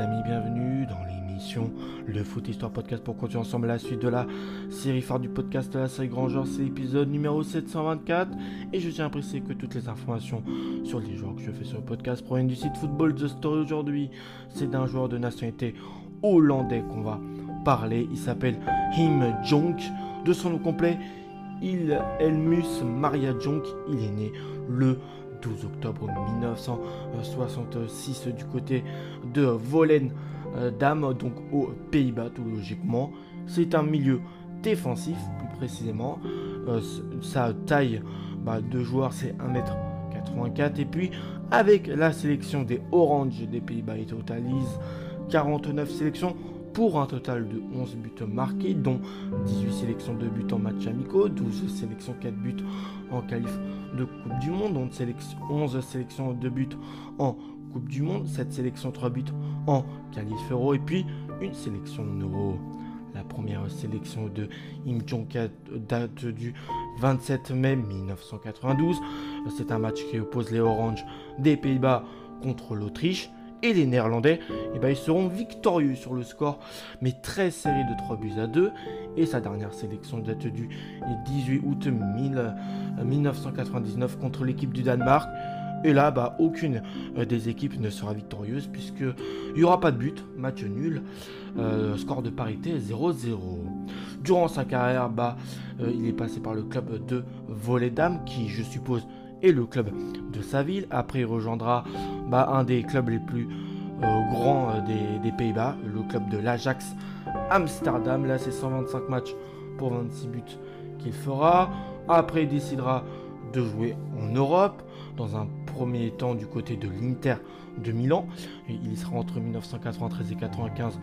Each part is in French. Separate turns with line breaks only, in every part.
amis, bienvenue dans l'émission Le Foot Histoire Podcast pour continuer ensemble la suite de la série phare du podcast la série Grand Genre. C'est l'épisode numéro 724 et je tiens à préciser que toutes les informations sur les joueurs que je fais sur le podcast proviennent du site Football The Story aujourd'hui. C'est d'un joueur de nationalité hollandais qu'on va parler. Il s'appelle Him Jonk. De son nom complet, il Elmus Maria Jonk. Il est né le 12 octobre 1966 du côté de Volendam, donc aux Pays-Bas tout logiquement. C'est un milieu défensif plus précisément. Euh, sa taille bah, de joueur c'est 1m84 et puis avec la sélection des Orange des Pays-Bas il totalise 49 sélections pour un total de 11 buts marqués, dont 18 sélections de buts en match amicaux, 12 sélections 4 buts en qualif de Coupe du Monde, 11 sélections de buts en Coupe du Monde, 7 sélections 3 buts en qualif euro et puis une sélection euro. La première sélection de Im date du 27 mai 1992. C'est un match qui oppose les Oranges des Pays-Bas contre l'Autriche et les Néerlandais, eh ben, ils seront victorieux sur le score, mais très serré de 3 buts à 2. Et sa dernière sélection date du 18 août 1999 euh, contre l'équipe du Danemark. Et là, bah, aucune euh, des équipes ne sera victorieuse puisqu'il n'y aura pas de but, match nul, euh, score de parité 0-0. Durant sa carrière, bah, il est passé par le club de Volendam qui, je suppose, est le club de sa ville. Après, il rejoindra bah, un des clubs les plus euh, grands euh, des, Pays-Bas, le club de l'Ajax Amsterdam. Là, c'est 125 matchs pour 26 buts qu'il fera. Après, il décidera de jouer en Europe, dans un premier temps du côté de l'Inter de Milan. il sera entre 1993 et 1995.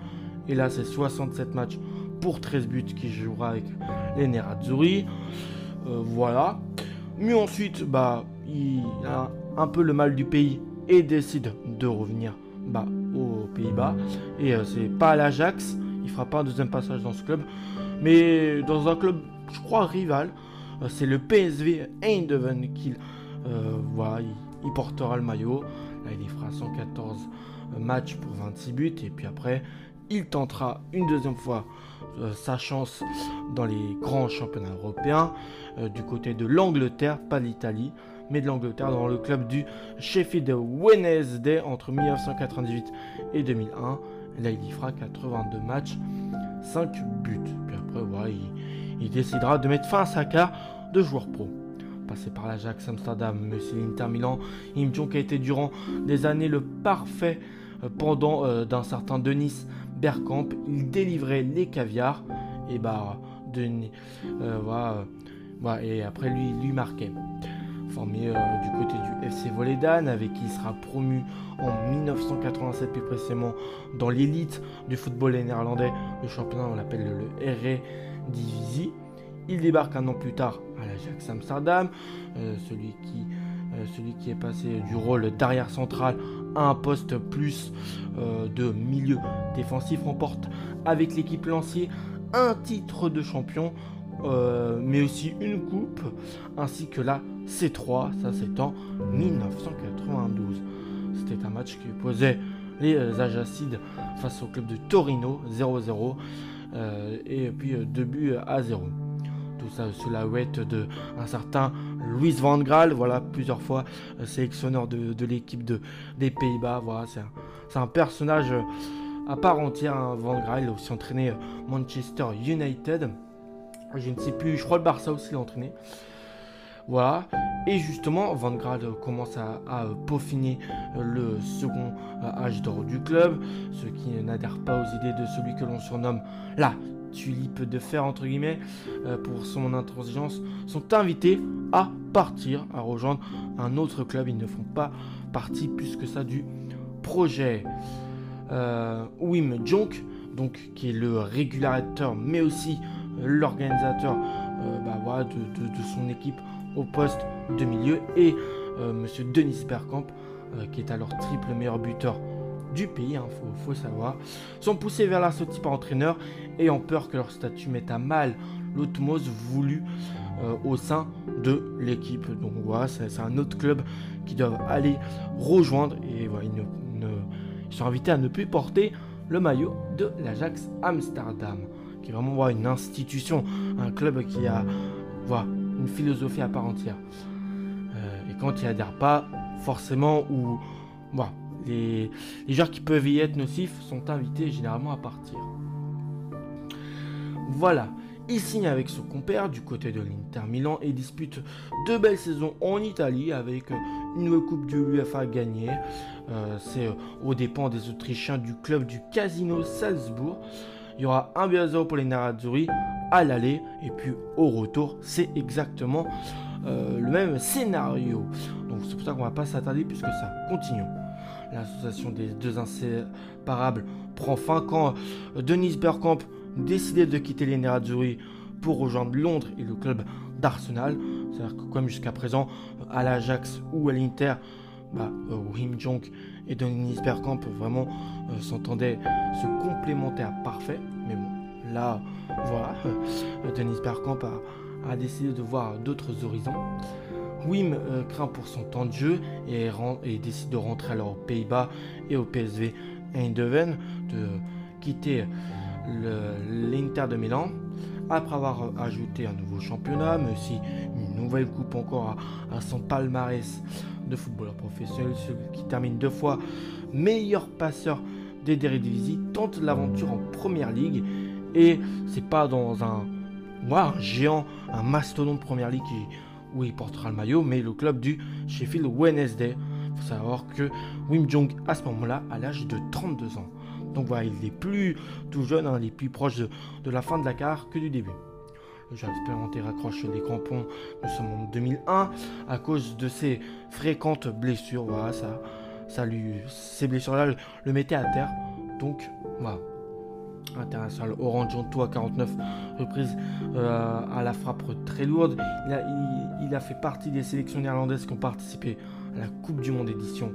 Et là, c'est 67 matchs pour 13 buts qu'il jouera avec les Nerazzurri. Euh, voilà. Mais ensuite, bah, il a un peu le mal du pays et décide de revenir bah, aux Pays-Bas. Et euh, c'est pas à l'Ajax, il fera pas un deuxième passage dans ce club, mais dans un club, je crois, rival. Euh, c'est le PSV Eindhoven qu'il euh, il, portera le maillot. Là, il y fera 114 matchs pour 26 buts. Et puis après, il tentera une deuxième fois sa chance dans les grands championnats européens du côté de l'Angleterre, pas l'Italie mais de l'Angleterre dans le club du Sheffield Wednesday entre 1998 et 2001. là, il y fera 82 matchs, 5 buts. Puis après, il, décidera de mettre fin à sa carrière de joueur pro. Passé par l'Ajax Amsterdam, Monsieur l'Inter Milan, Im Jong a été durant des années le parfait euh, pendant euh, d'un certain Denis Bergkamp. Il délivrait les caviars et bah Denis, euh, voilà, et après lui, lui marquait formé euh, du côté du FC Voledan, avec qui il sera promu en 1987 plus précisément dans l'élite du football néerlandais. Le championnat, on l'appelle le RE Divisie. Il débarque un an plus tard à l'Ajax Amsterdam, euh, celui, qui, celui qui est passé du rôle d'arrière central un poste plus de milieu défensif remporte avec l'équipe lancier un titre de champion, mais aussi une coupe, ainsi que la C3, ça c'est en 1992. C'était un match qui posait les euh, Ajacides face au club de Torino 0-0 euh, et puis 2 euh, buts à 0. Sous la ouette de un certain Louis Van Gaal, voilà plusieurs fois sélectionneur de, l'équipe de, des Pays-Bas. Voilà, c'est un, personnage à part entière. Hein, Van Gaal a aussi entraîné Manchester United. Je ne sais plus, je crois le Barça aussi l'a entraîné. Voilà. Et justement, Van Gaal commence à, peaufiner le second âge d'or du club, ceux qui n'adhèrent pas aux idées de celui que l'on surnomme la tulipe de fer, entre guillemets, euh, pour son intransigeance, sont invités à partir, à rejoindre un autre club. Ils ne font pas partie plus que ça du projet. Euh, Wim Jonk, donc, qui est le régulateur, mais aussi l'organisateur euh, bah, de, son équipe au poste de milieu et Monsieur Denis Bergkamp, euh, qui est alors triple meilleur buteur du pays, il hein, faut, savoir, sont poussés vers la sortie par entraîneur ayant peur que leur statut mette à mal l'automose voulue euh, au sein de l'équipe. Donc voilà, c'est un autre club qui doivent aller rejoindre et voilà, ils ne, sont invités à ne plus porter le maillot de l'Ajax Amsterdam, qui est vraiment une institution, un club qui a voilà, une philosophie à part entière. Euh, et quand ils adhèrent pas, forcément, ou voilà, les, joueurs qui peuvent y être nocifs sont invités généralement à partir. Voilà, il signe avec son compère du côté de l'Inter Milan et dispute deux belles saisons en Italie avec une nouvelle coupe de l'UFA gagnée. Euh, c'est aux dépens des Autrichiens du club du Casino Salzbourg. Il y aura un but pour les Nerazzurri à l'aller et puis au retour, c'est exactement euh, le même scénario. Donc c'est pour ça qu'on va pas s'attarder puisque ça continue. L'association des deux inséparables prend fin quand Denis Bergkamp décidé de quitter les pour rejoindre Londres et le club d'Arsenal. C'est-à-dire que comme jusqu'à présent, à l'Ajax ou à l'Inter, bah, euh, Wim Jong et Denis Bergkamp vraiment euh, s'entendaient, se complémentaient à parfait. Mais bon, là, voilà, Denis Bergkamp a, décidé de voir d'autres horizons. Wim euh, craint pour son temps de jeu et, décide de rentrer alors aux Pays-Bas et au PSV Eindhoven, de quitter l'Inter de Milan. Après avoir ajouté un nouveau championnat, mais aussi une nouvelle coupe encore à, son palmarès de footballeur professionnel, celui qui termine deux fois meilleur passeur des Eredivisie, tente l'aventure en première ligue. Et c'est pas dans un, géant, un mastodonte de première ligue où il portera le maillot, mais le club du Sheffield Wednesday. Il faut savoir que Wim Jong, à ce moment-là, à l'âge de 32 ans. Donc voilà, il est plus tout jeune, hein, il est plus proche de, la fin de la carrière que du début. Joueur expérimenté raccroche les crampons, nous sommes en 2001, à cause de ses fréquentes blessures. Voilà, ça, ça lui, ces blessures-là le, mettaient à terre. Donc voilà. International Orange à 49 reprises euh, à la frappe très lourde. Il a, fait partie des sélections néerlandaises qui ont participé à la Coupe du Monde édition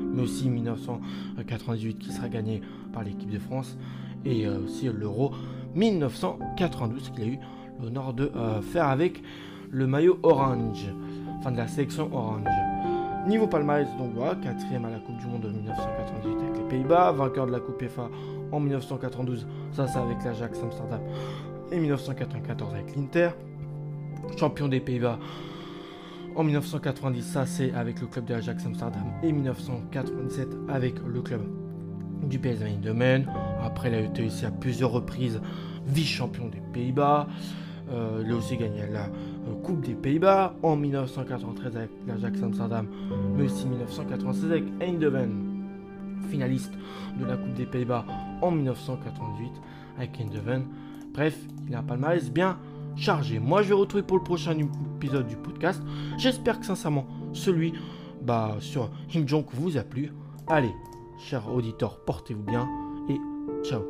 mais aussi 1998 qui sera gagné par l'équipe de France, et euh, aussi l'Euro 1992 qu'il a eu l'honneur de euh, faire avec le maillot orange, enfin de la sélection orange. Niveau palmarès, donc voilà, quatrième à la Coupe du Monde de 1998 avec les Pays-Bas, vainqueur de la Coupe EFA en 1992, ça c'est avec l'Ajax Amsterdam, et 1994 avec l'Inter, champion des Pays-Bas en 1990, ça c'est avec le club de l'Ajax Amsterdam. Et 1997 avec le club du PSV Eindhoven. Après, il a été aussi à plusieurs reprises vice-champion des Pays-Bas. Euh, il a aussi gagné la euh, Coupe des Pays-Bas en 1993 avec l'Ajax Amsterdam, mais aussi 1996 avec Eindhoven, finaliste de la Coupe des Pays-Bas en 1998 avec Eindhoven. Bref, il a un palmarès bien chargé. Moi, je vais retrouver pour le prochain épisode du podcast. J'espère que sincèrement, celui bah, sur Kim Jong vous a plu. Allez, chers auditeurs, portez-vous bien et ciao.